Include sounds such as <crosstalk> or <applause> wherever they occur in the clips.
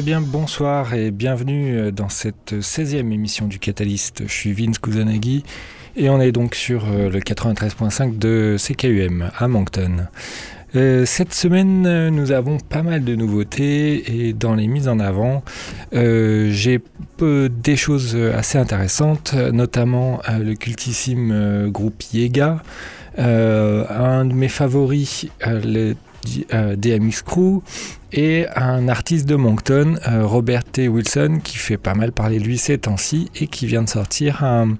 Eh bonsoir et bienvenue dans cette 16e émission du Catalyst. Je suis Vince Kusanagi et on est donc sur euh, le 93.5 de CKUM à Moncton. Euh, cette semaine, nous avons pas mal de nouveautés et dans les mises en avant, euh, j'ai des choses assez intéressantes, notamment le cultissime groupe Yega, un de mes favoris, DMX Crew, et un artiste de Moncton, Robert T. Wilson, qui fait pas mal parler de lui ces temps-ci et qui vient de sortir un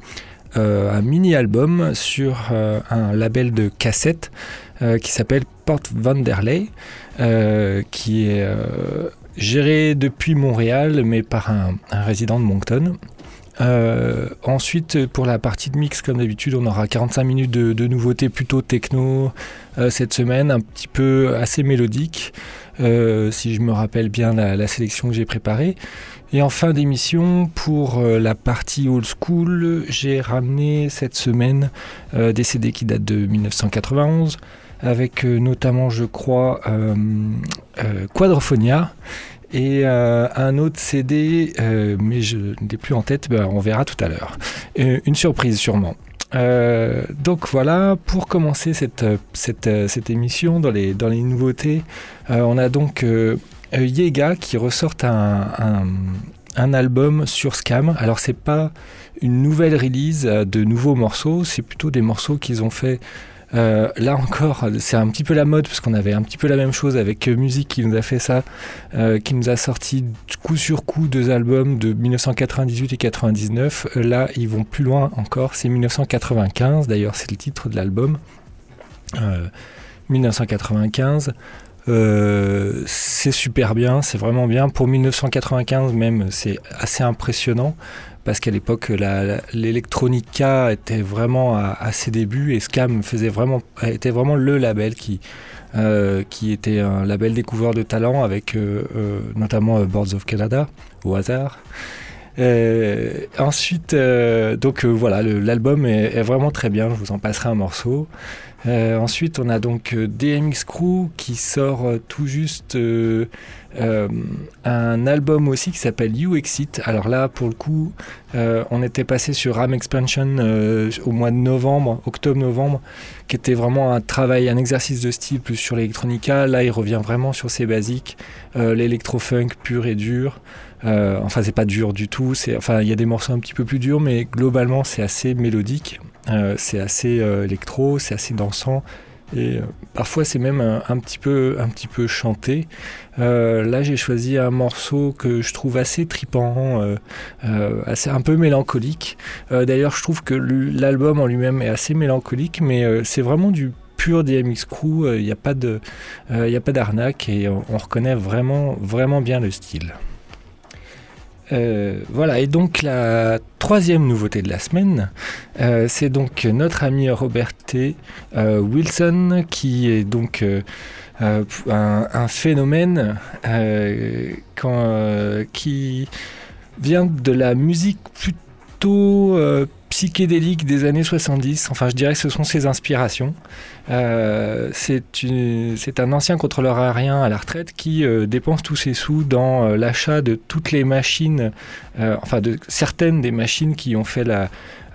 euh, mini-album sur euh, un label de cassette euh, qui s'appelle Port Vanderlei, qui est géré depuis Montréal, mais par un, résident de Moncton. Ensuite, pour la partie de mix, comme d'habitude, on aura 45 minutes de, nouveautés plutôt techno cette semaine, un petit peu assez mélodique, si je me rappelle bien la sélection que j'ai préparée. Et en fin d'émission, pour euh, la partie old school, j'ai ramené cette semaine euh, des CD qui datent de 1991, avec euh, notamment, je crois, Quadrophonia et un autre CD, mais je ne plus en tête, ben, on verra tout à l'heure. une surprise sûrement. donc voilà, pour commencer cette, cette, émission dans les, dans les nouveautés, on a donc euh, Yega qui ressortent un, un, album sur Scam. Alors c'est pas une nouvelle release de nouveaux morceaux, c'est plutôt des morceaux qu'ils ont fait. Euh, là encore, c'est un petit peu la mode parce qu'on avait un petit peu la même chose avec Musique qui nous a fait ça, euh, qui nous a sorti coup sur coup deux albums de 1998 et 99. là, ils vont plus loin encore, c'est 1995. D'ailleurs, c'est le titre de l'album. 1995. Euh, c'est super bien, c'est vraiment bien. Pour 1995 même, c'est assez impressionnant parce qu'à l'époque, l'électronica était vraiment à, ses débuts et Scam faisait vraiment, était vraiment le label qui, euh, qui était un label découvreur de talent avec euh, notamment Boards of Canada au hasard. ensuite, donc voilà, l'album est, est, vraiment très bien. Je vous en passerai un morceau. Euh, ensuite, on a donc euh, DMX Crew qui sort euh, tout juste un album aussi qui s'appelle You Exit. Alors là, pour le coup, on était passé sur Ram Expansion au mois de novembre, octobre-novembre, qui était vraiment un travail, un exercice de style plus sur l'électronica. Là, il revient vraiment sur ses basiques, l'électro-funk pur et dur. enfin, c'est pas dur du tout. Enfin, il y a des morceaux un petit peu plus durs, mais globalement, c'est assez mélodique. Euh, c'est assez euh, électro, c'est assez dansant. Et euh, parfois c'est même un, petit peu, un petit peu chanté. là j'ai choisi un morceau que je trouve assez tripant, assez un peu mélancolique. D'ailleurs je trouve que l'album en lui-même est assez mélancolique, mais c'est vraiment du pur DMX Crew. Il n'y a pas d'arnaque et on, reconnaît vraiment, vraiment bien le style. Euh, voilà, et donc la troisième nouveauté de la semaine, euh, c'est donc notre ami Robert. Euh, Wilson, qui est donc un, phénomène qui vient de la musique plutôt psychédélique des années 70. Enfin, je dirais que ce sont ses inspirations. Euh, c'est un ancien contrôleur aérien à la retraite qui euh, dépense tous ses sous dans euh, l'achat de toutes les machines, enfin de certaines des machines qui ont fait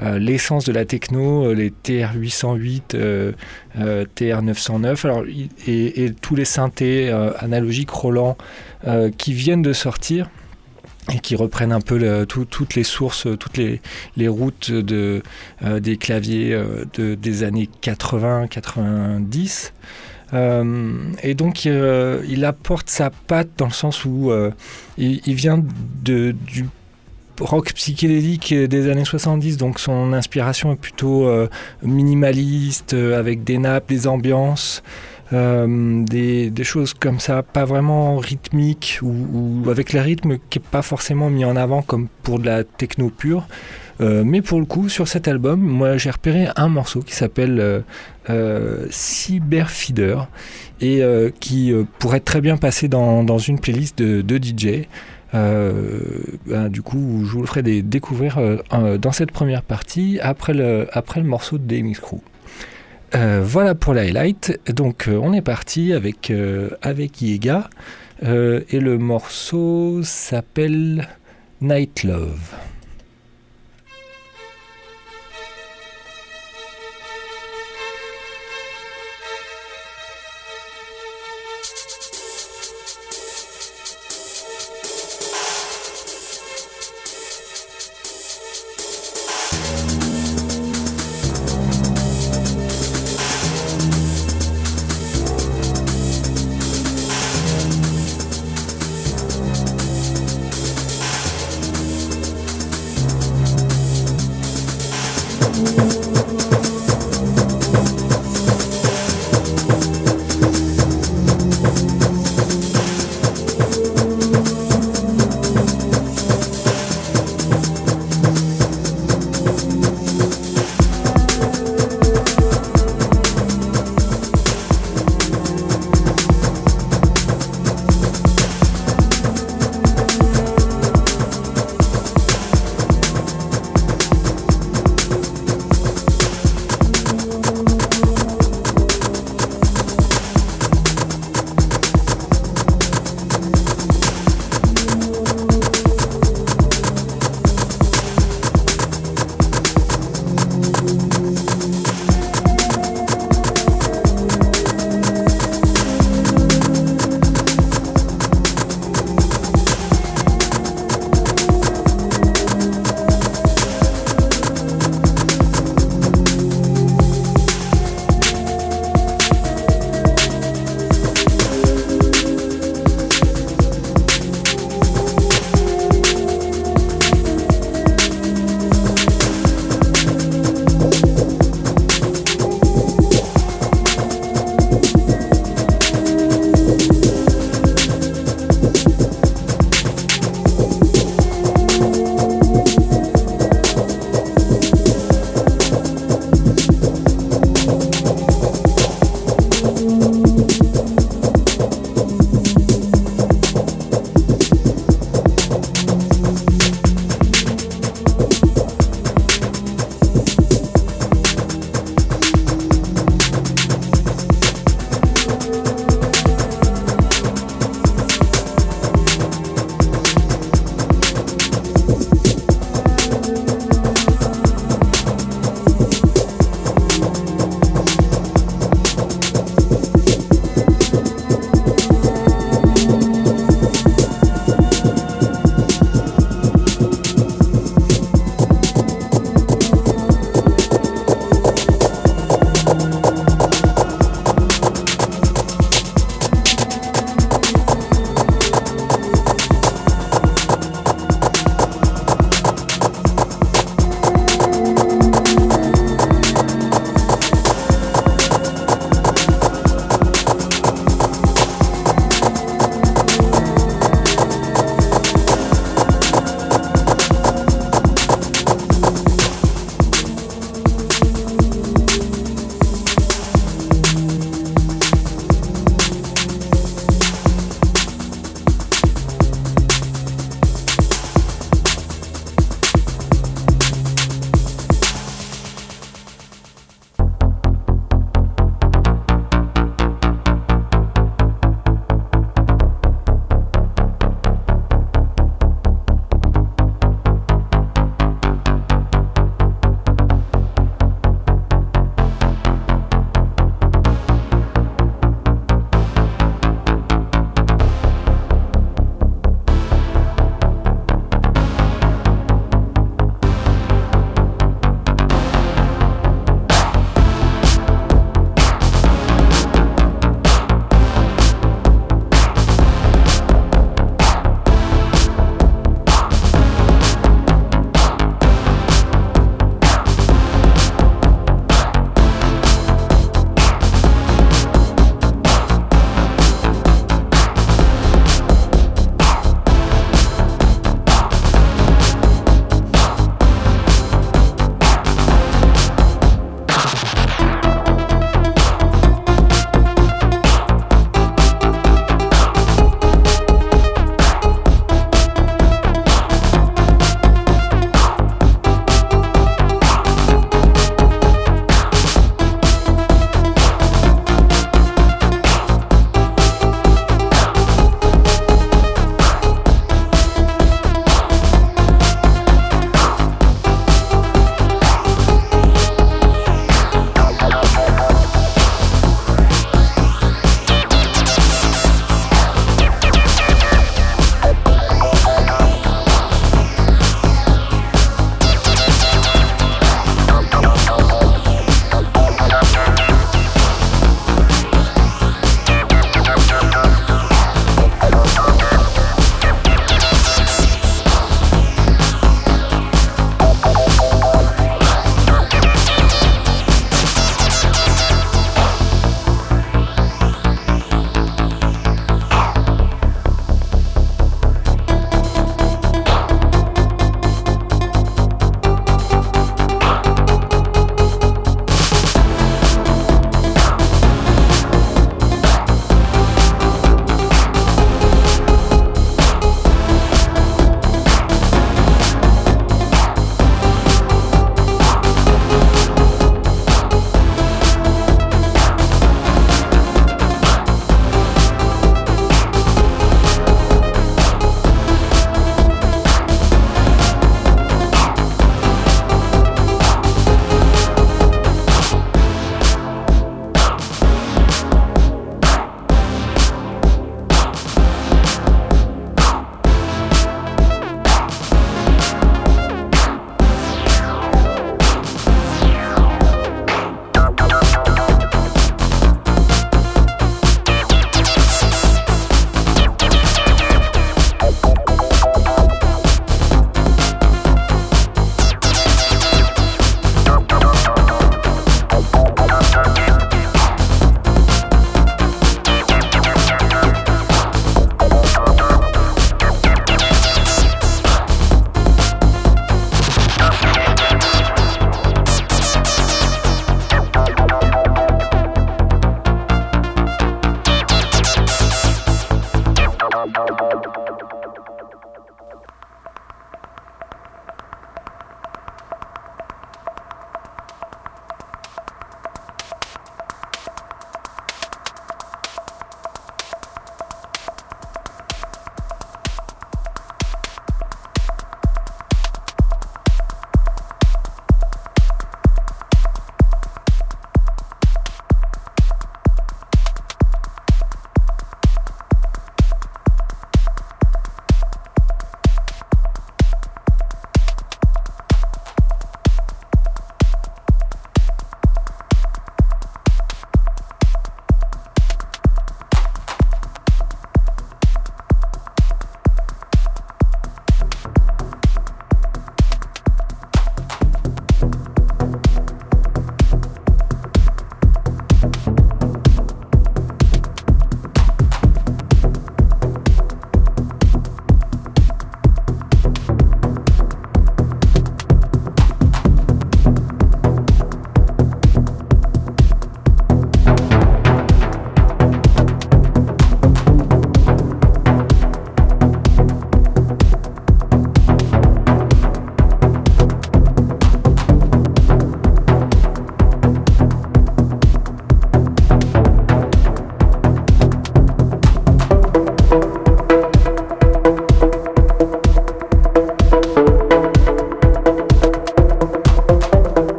l'essence de la techno, les TR-808, TR-909, alors, et, et, tous les synthés analogiques Roland qui viennent de sortir et qui reprennent un peu toutes les sources, toutes les, routes de, euh, des claviers euh, de, des années 80-90. Euh, et donc il apporte sa patte dans le sens où il, vient du rock psychédélique des années 70, donc son inspiration est plutôt minimaliste, avec des nappes, des ambiances. Euh, des, choses comme ça, pas vraiment rythmiques ou, avec le rythme qui n'est pas forcément mis en avant comme pour de la techno pure. Euh, mais pour le coup, sur cet album, moi j'ai repéré un morceau qui s'appelle euh, Cyberfeeder et qui pourrait très bien passer dans, une playlist de, DJ. Ben, du coup, je vous le ferai découvrir dans cette première partie après le, après le morceau de DMX Crew. Euh, voilà pour l'highlight. Donc euh, on est parti avec, euh, avec Yega. et le morceau s'appelle Night Love.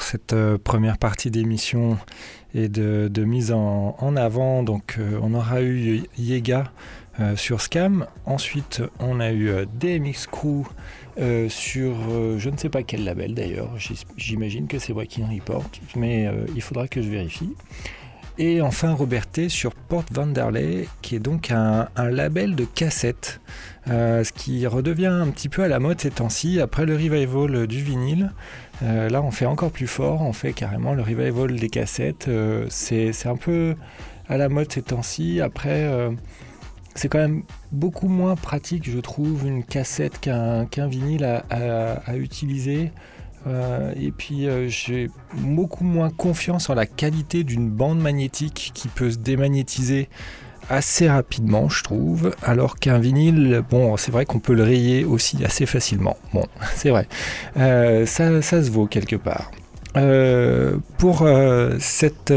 Cette euh, première partie d'émission et de, mise en, avant. Donc euh, on aura eu Yega euh, sur Scam. Ensuite on a eu DMX Crew sur je ne sais pas quel label d'ailleurs. J'imagine que c'est Breaking Report, mais il faudra que je vérifie. Et enfin Roberté sur Port Vanderlei, qui est donc un, label de cassettes, ce qui redevient un petit peu à la mode ces temps-ci, après le revival du vinyle. Euh, là, on fait encore plus fort, on fait carrément le revival des cassettes. Euh, c'est un peu à la mode ces temps-ci. Après, euh, c'est quand même beaucoup moins pratique, je trouve, une cassette qu'un vinyle à, utiliser. et puis j'ai beaucoup moins confiance en la qualité d'une bande magnétique qui peut se démagnétiser assez rapidement, je trouve, alors qu'un vinyle, bon, c'est vrai qu'on peut le rayer aussi assez facilement. Bon, <laughs> c'est vrai. Euh, ça, ça, se vaut quelque part. Euh, pour euh, cette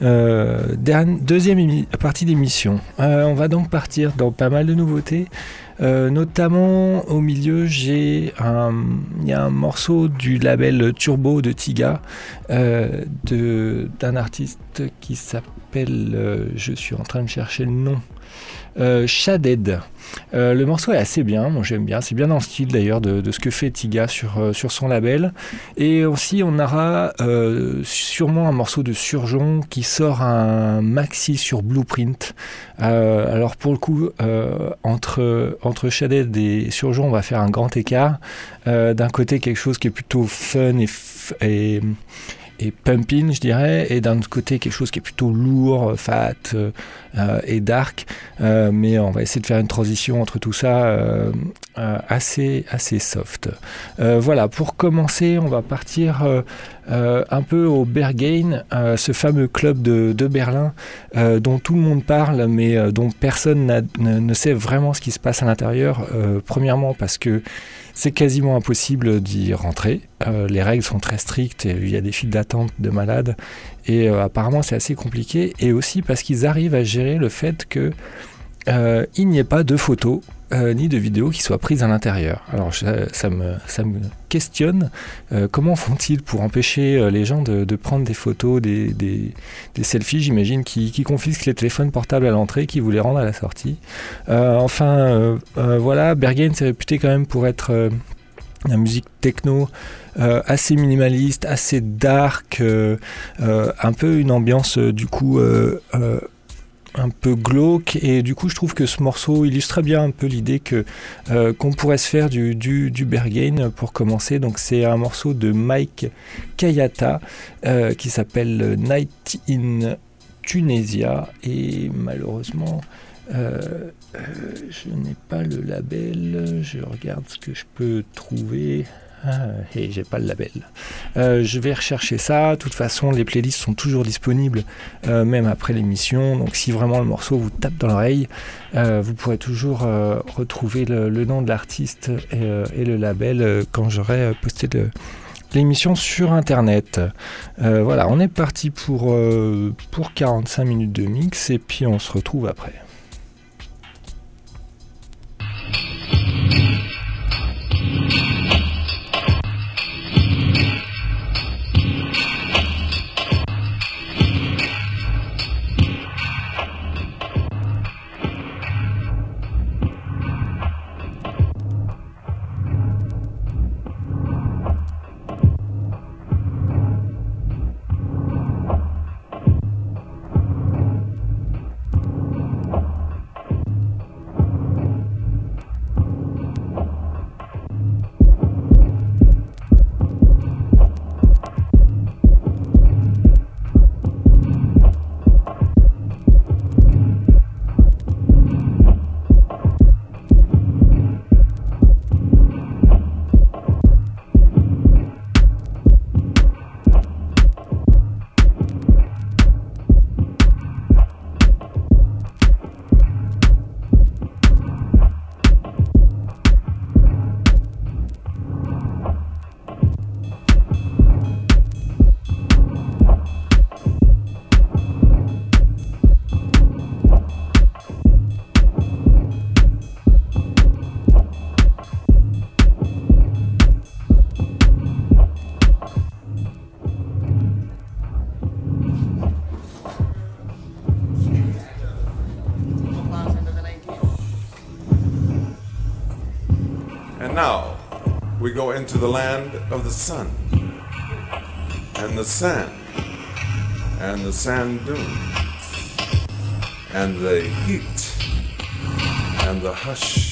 deuxième partie d'émission, on va donc partir dans pas mal de nouveautés. Notamment au milieu, j'ai un, y a un morceau du label Turbo de Tiga, d'un artiste qui s'appelle, euh, je suis en train de chercher le nom, Shaded. Euh, le morceau est assez bien, moi j'aime bien, c'est bien dans le style d'ailleurs de, ce que fait Tiga sur, euh, sur son label. Et aussi on aura euh, sûrement un morceau de Surgeon qui sort un maxi sur Blueprint. alors pour le coup, entre, entre Shaded et Surgeon, on va faire un grand écart. D'un côté quelque chose qui est plutôt fun et, et et pumping, je dirais, et d'un autre côté quelque chose qui est plutôt lourd, fat euh, euh, et dark. Euh, mais on va essayer de faire une transition entre tout ça assez, assez soft. voilà, pour commencer, on va partir un peu au Berghain, ce fameux club de, de Berlin dont tout le monde parle, mais dont personne ne, sait vraiment ce qui se passe à l'intérieur. premièrement parce que c'est quasiment impossible d'y rentrer. Euh, les règles sont très strictes et il y a des files d'attente de malades. Et euh, apparemment, c'est assez compliqué. Et aussi parce qu'ils arrivent à gérer le fait que euh, il n'y ait pas de photos ni de vidéos qui soient prises à l'intérieur. Alors ça, me, ça me questionne. comment font-ils pour empêcher les gens de, prendre des photos, des, des, selfies, j'imagine, qui, qui, confisquent les téléphones portables à l'entrée, qui vous les rendent à la sortie Enfin, voilà, Bergen s'est réputé quand même pour être la musique techno assez minimaliste, assez dark, un peu une ambiance du coup un peu glauque et du coup je trouve que ce morceau illustre bien un peu l'idée que euh, qu'on pourrait se faire du, du, du Berghain pour commencer. Donc c'est un morceau de Mike Kayata euh, qui s'appelle Night in Tunisia. Et malheureusement euh, je n'ai pas le label. Je regarde ce que je peux trouver et j'ai pas le label. Euh, je vais rechercher ça. De toute façon, les playlists sont toujours disponibles, euh, même après l'émission. Donc, si vraiment le morceau vous tape dans l'oreille, euh, vous pourrez toujours retrouver le, nom de l'artiste et, le label quand j'aurai posté l'émission sur internet. voilà, on est parti pour, pour 45 minutes de mix et puis on se retrouve après. Go into the land of the sun. And the sand. And the sand dunes. And the heat. And the hush.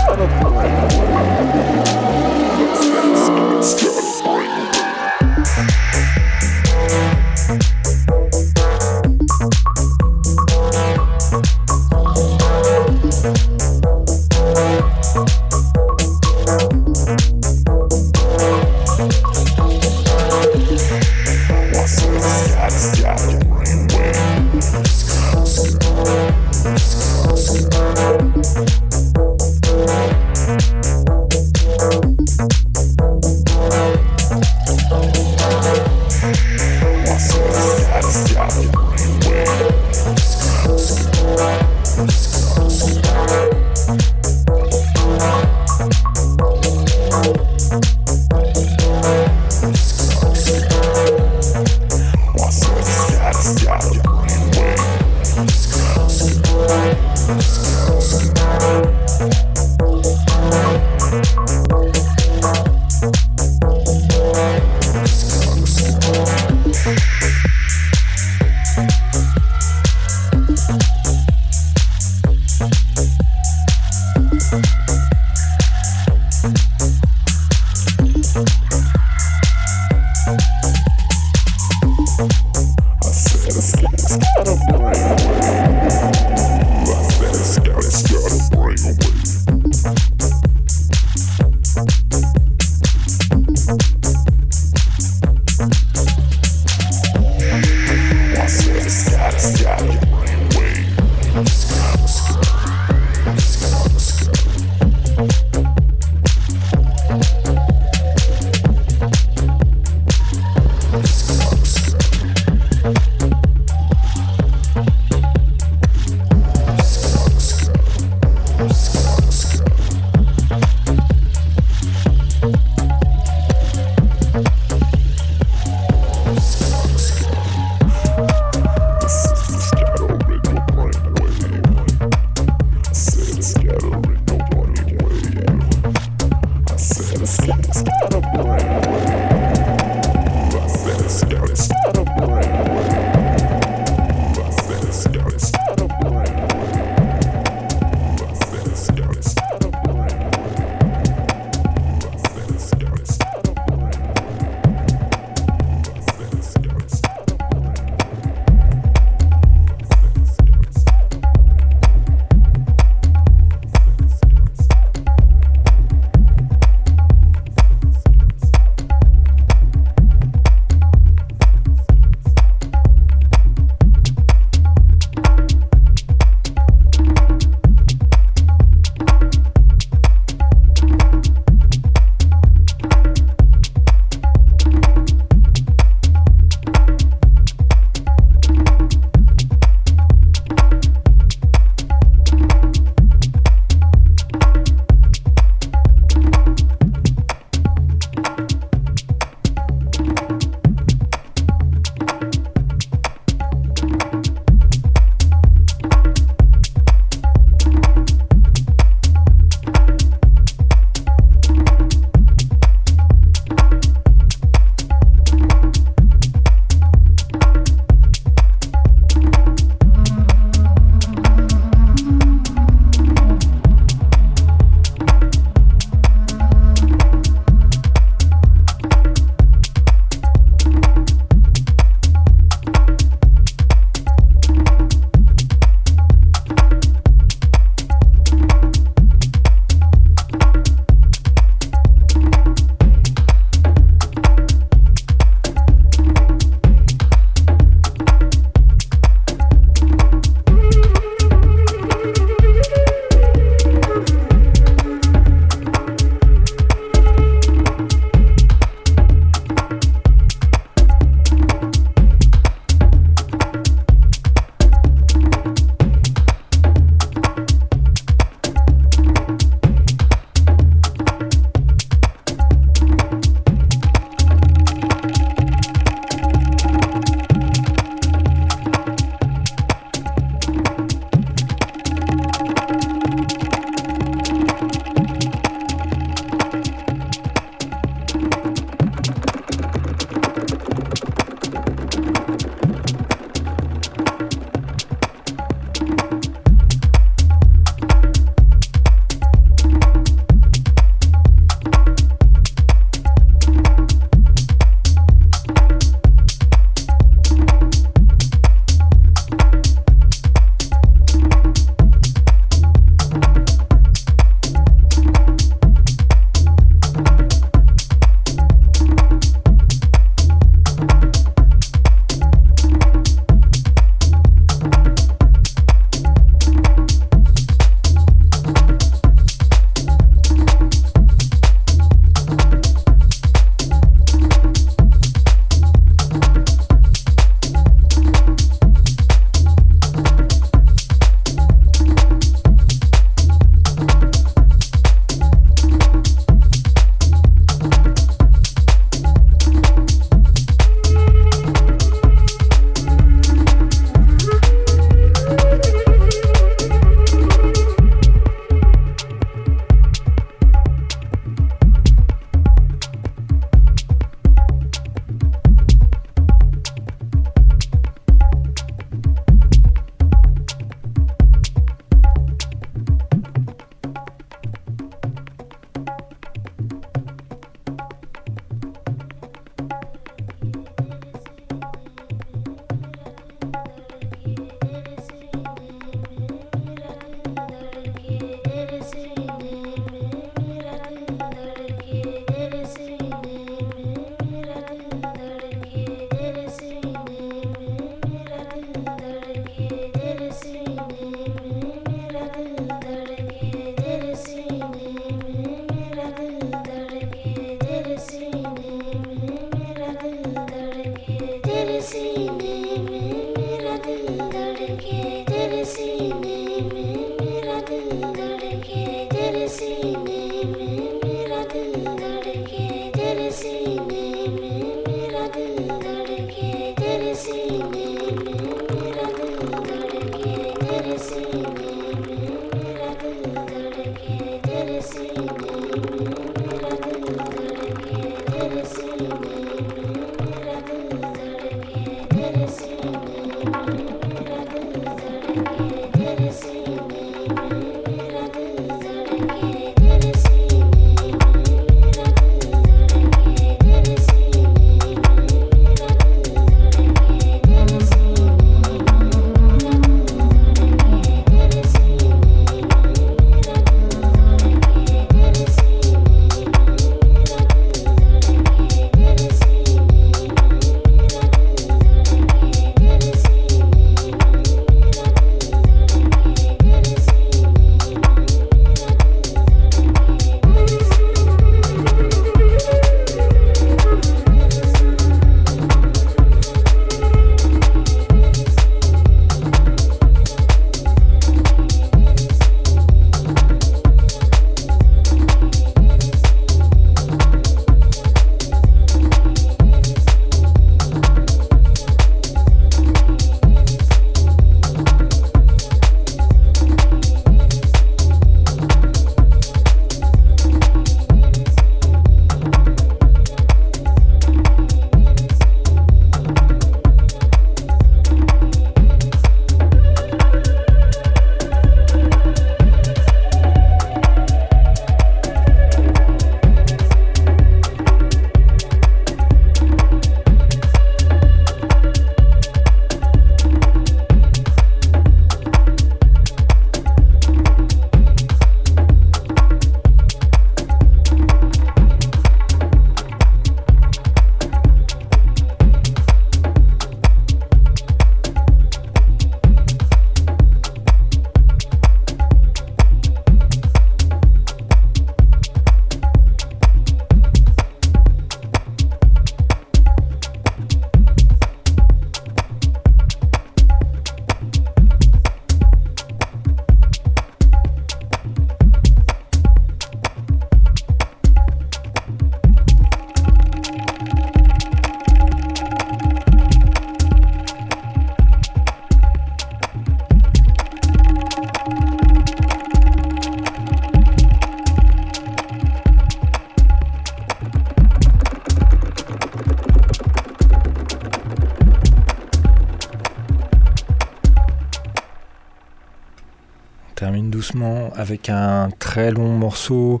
Avec un très long morceau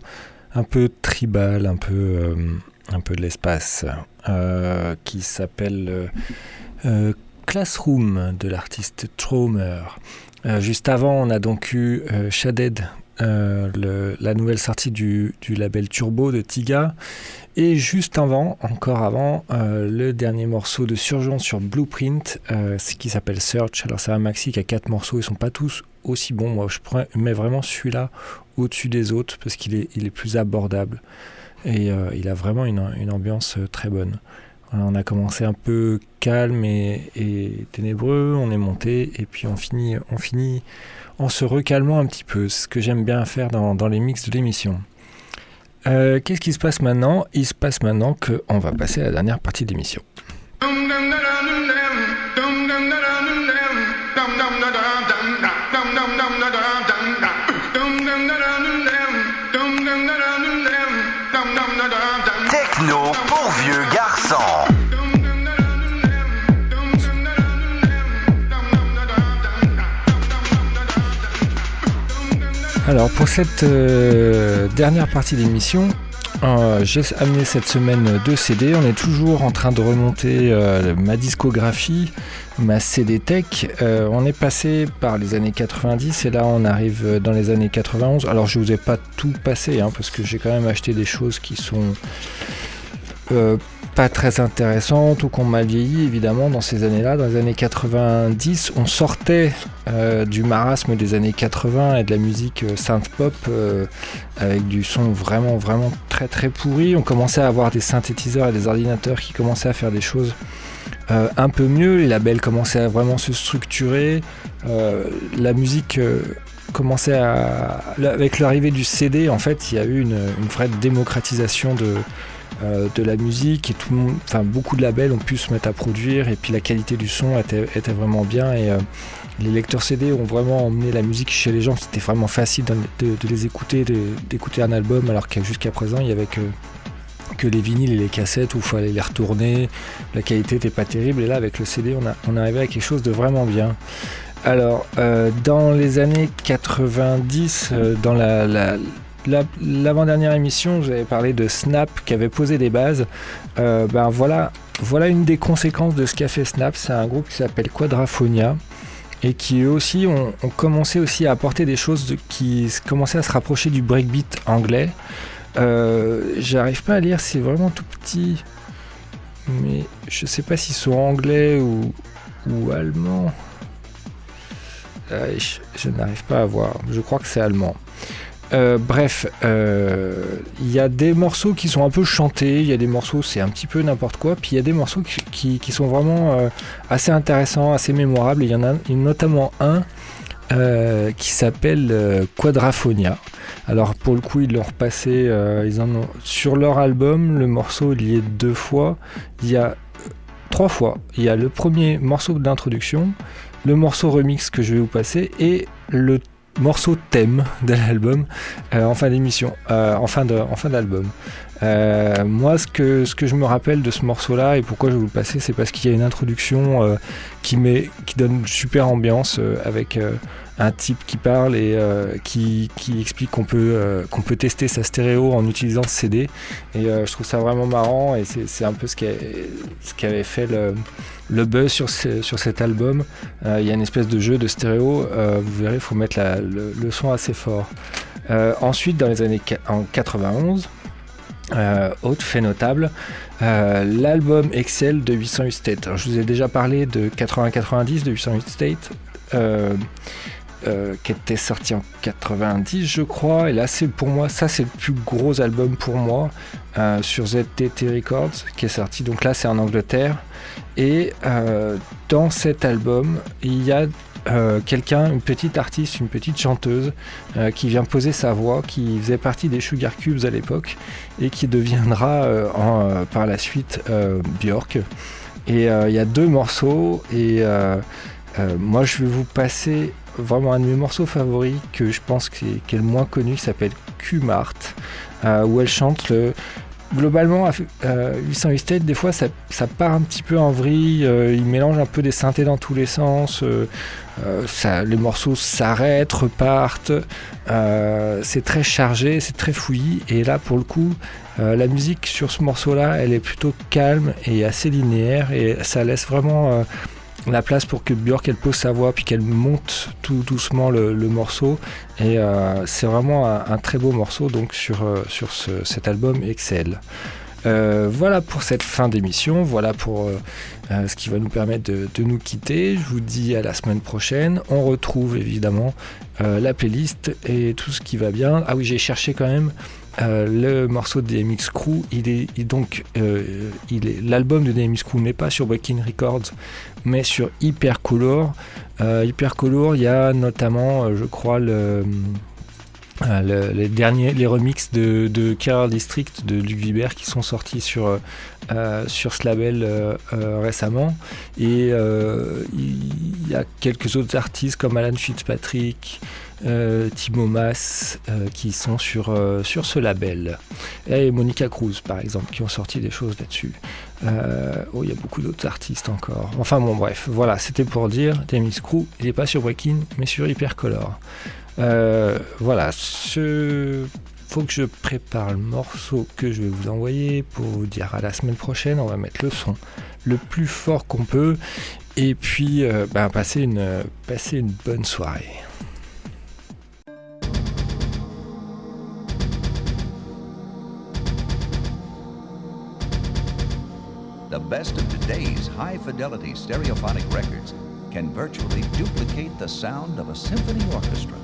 un peu tribal, un peu, euh, un peu de l'espace, euh, qui s'appelle euh, Classroom de l'artiste Tromer. juste avant, on a donc eu Shaded, la nouvelle sortie du, label Turbo de Tiga. Et juste avant, encore avant, le dernier morceau de Surgeon sur Blueprint, qui s'appelle Search. Alors c'est un maxi qui a quatre morceaux, ils sont pas tous aussi bon. Moi, je mets vraiment celui-là au-dessus des autres parce qu'il est, plus abordable et euh, il a vraiment une, ambiance euh, très bonne. on a commencé un peu calme et, ténébreux, on est monté et puis on finit, on finit en se recalmant un petit peu. Ce que j'aime bien faire dans, les mix de l'émission. Euh, Qu'est-ce qui se passe maintenant Il se passe maintenant qu'on va passer à la dernière partie de l'émission. Techno pour vieux garçons. Alors pour cette euh, dernière partie d'émission, euh, j'ai amené cette semaine deux CD. On est toujours en train de remonter euh, ma discographie, ma CD Tech. Euh, on est passé par les années 90 et là on arrive dans les années 91. Alors je vous ai pas tout passé hein, parce que j'ai quand même acheté des choses qui sont pas très intéressante ou qu'on m'a vieilli évidemment dans ces années-là. Dans les années 90, on sortait euh, du marasme des années 80 et de la musique euh, synth pop euh, avec du son vraiment vraiment très très pourri. On commençait à avoir des synthétiseurs et des ordinateurs qui commençaient à faire des choses un peu mieux, les labels commençaient à vraiment se structurer, la musique commençait à... Avec l'arrivée du CD, en fait, il y a eu une, vraie démocratisation de, de la musique et tout enfin beaucoup de labels ont pu se mettre à produire et puis la qualité du son était, vraiment bien et les lecteurs CD ont vraiment emmené la musique chez les gens. C'était vraiment facile de, les écouter, d'écouter un album, alors que jusqu'à présent, il n'y avait que, les vinyles et les cassettes où il fallait les retourner. La qualité n'était pas terrible. Et là, avec le CD, on, a, on arrivé à quelque chose de vraiment bien. Alors, euh, dans les années 90, euh, dans la, l'avant-dernière émission, j'avais parlé de Snap qui avait posé des bases. Euh, ben voilà, voilà une des conséquences de ce qu'a fait Snap. C'est un groupe qui s'appelle Quadraphonia et qui eux aussi ont, commencé aussi à apporter des choses qui commençaient à se rapprocher du breakbeat anglais. Euh, j'arrive pas à lire, c'est vraiment tout petit, mais je sais pas s'ils sont anglais ou, ou allemands. Euh, je n'arrive pas à voir. Je crois que c'est allemand. Euh, bref, euh, il y a des morceaux qui sont un peu chantés, il y a des morceaux c'est un petit peu n'importe quoi, puis il y a des morceaux qui, sont vraiment euh, assez intéressants, assez mémorables. Il y en a notamment un qui s'appelle Quadraphonia. Alors pour le coup ils l'ont repassé, ils en ont sur leur album, le morceau il y est deux fois, il y a trois fois. Il y a le premier morceau d'introduction, le morceau remix que je vais vous passer et le morceau thème de l'album euh, en fin d'émission, euh, en fin d'album. Euh, moi, ce que, ce que je me rappelle de ce morceau-là et pourquoi je vais vous le passer, c'est parce qu'il y a une introduction qui, met, qui donne une super ambiance avec un type qui parle et qui, qui, explique qu'on peut, qu'on peut tester sa stéréo en utilisant ce CD. Et je trouve ça vraiment marrant et c'est un peu ce qui, ce avait fait le buzz sur, sur cet album. Euh, il y a une espèce de jeu de stéréo. Euh, vous verrez, il faut mettre le, son assez fort. Euh, ensuite, dans les années en 91, autre fait notable, l'album Excel de 808 State. je vous ai déjà parlé de 80-90 de 808 State. Qui était sorti en 90 je crois. Et là c'est pour moi ça c'est le plus gros album pour moi sur ZTT Records qui est sorti. Donc là c'est en Angleterre. Et euh, dans cet album, il y a euh, quelqu'un, une petite artiste, une petite chanteuse euh, qui vient poser sa voix, qui faisait partie des Sugar Cubes à l'époque et qui deviendra par la suite Björk. Et il y a deux morceaux et moi je vais vous passer vraiment un de mes morceaux favoris que je pense qui est, le moins connu, qui s'appelle Q-Mart, où elle chante le, globalement, euh, 808 State, des fois, ça, part un petit peu en vrille. Euh, il mélange un peu des synthés dans tous les sens. Euh, euh, ça, les morceaux s'arrêtent, repartent. c'est très chargé, c'est très fouillis. Et là, pour le coup, la musique sur ce morceau-là, elle est plutôt calme et assez linéaire. Et ça laisse vraiment la place pour que Björk elle pose sa voix puis qu'elle monte tout doucement le, morceau et euh, c'est vraiment un, très beau morceau donc sur, euh, sur cet album Excel. Euh, voilà pour cette fin d'émission, voilà pour ce qui va nous permettre de, nous quitter. Je vous dis à la semaine prochaine. On retrouve évidemment la playlist et tout ce qui va bien. Ah oui, j'ai cherché quand même le morceau de DMX Crew. Il est, donc, il est, l'album de DMX Crew n'est pas sur Breaking Records, mais sur Hypercolor. Euh, Hypercolor, il y a notamment, euh, je crois, le, euh, les derniers, les remixes de, de Carol District de Luc Vibert qui sont sortis sur, sur ce label récemment. Et il y a quelques autres artistes comme Alan Fitzpatrick, euh, Timo Mas euh, qui sont sur, euh, sur ce label. Et Monica Cruz par exemple qui ont sorti des choses là-dessus. oh, il y a beaucoup d'autres artistes encore. Enfin bon bref, voilà, c'était pour dire, Demis Crew, il n'est pas sur Breaking mais sur Hypercolor. voilà, ce faut que je prépare le morceau que je vais vous envoyer pour vous dire à la semaine prochaine. On va mettre le son le plus fort qu'on peut et puis ben, passer, une, passer une bonne soirée. Best of today's high fidelity stereophonic records can virtually duplicate the sound of a symphony orchestra.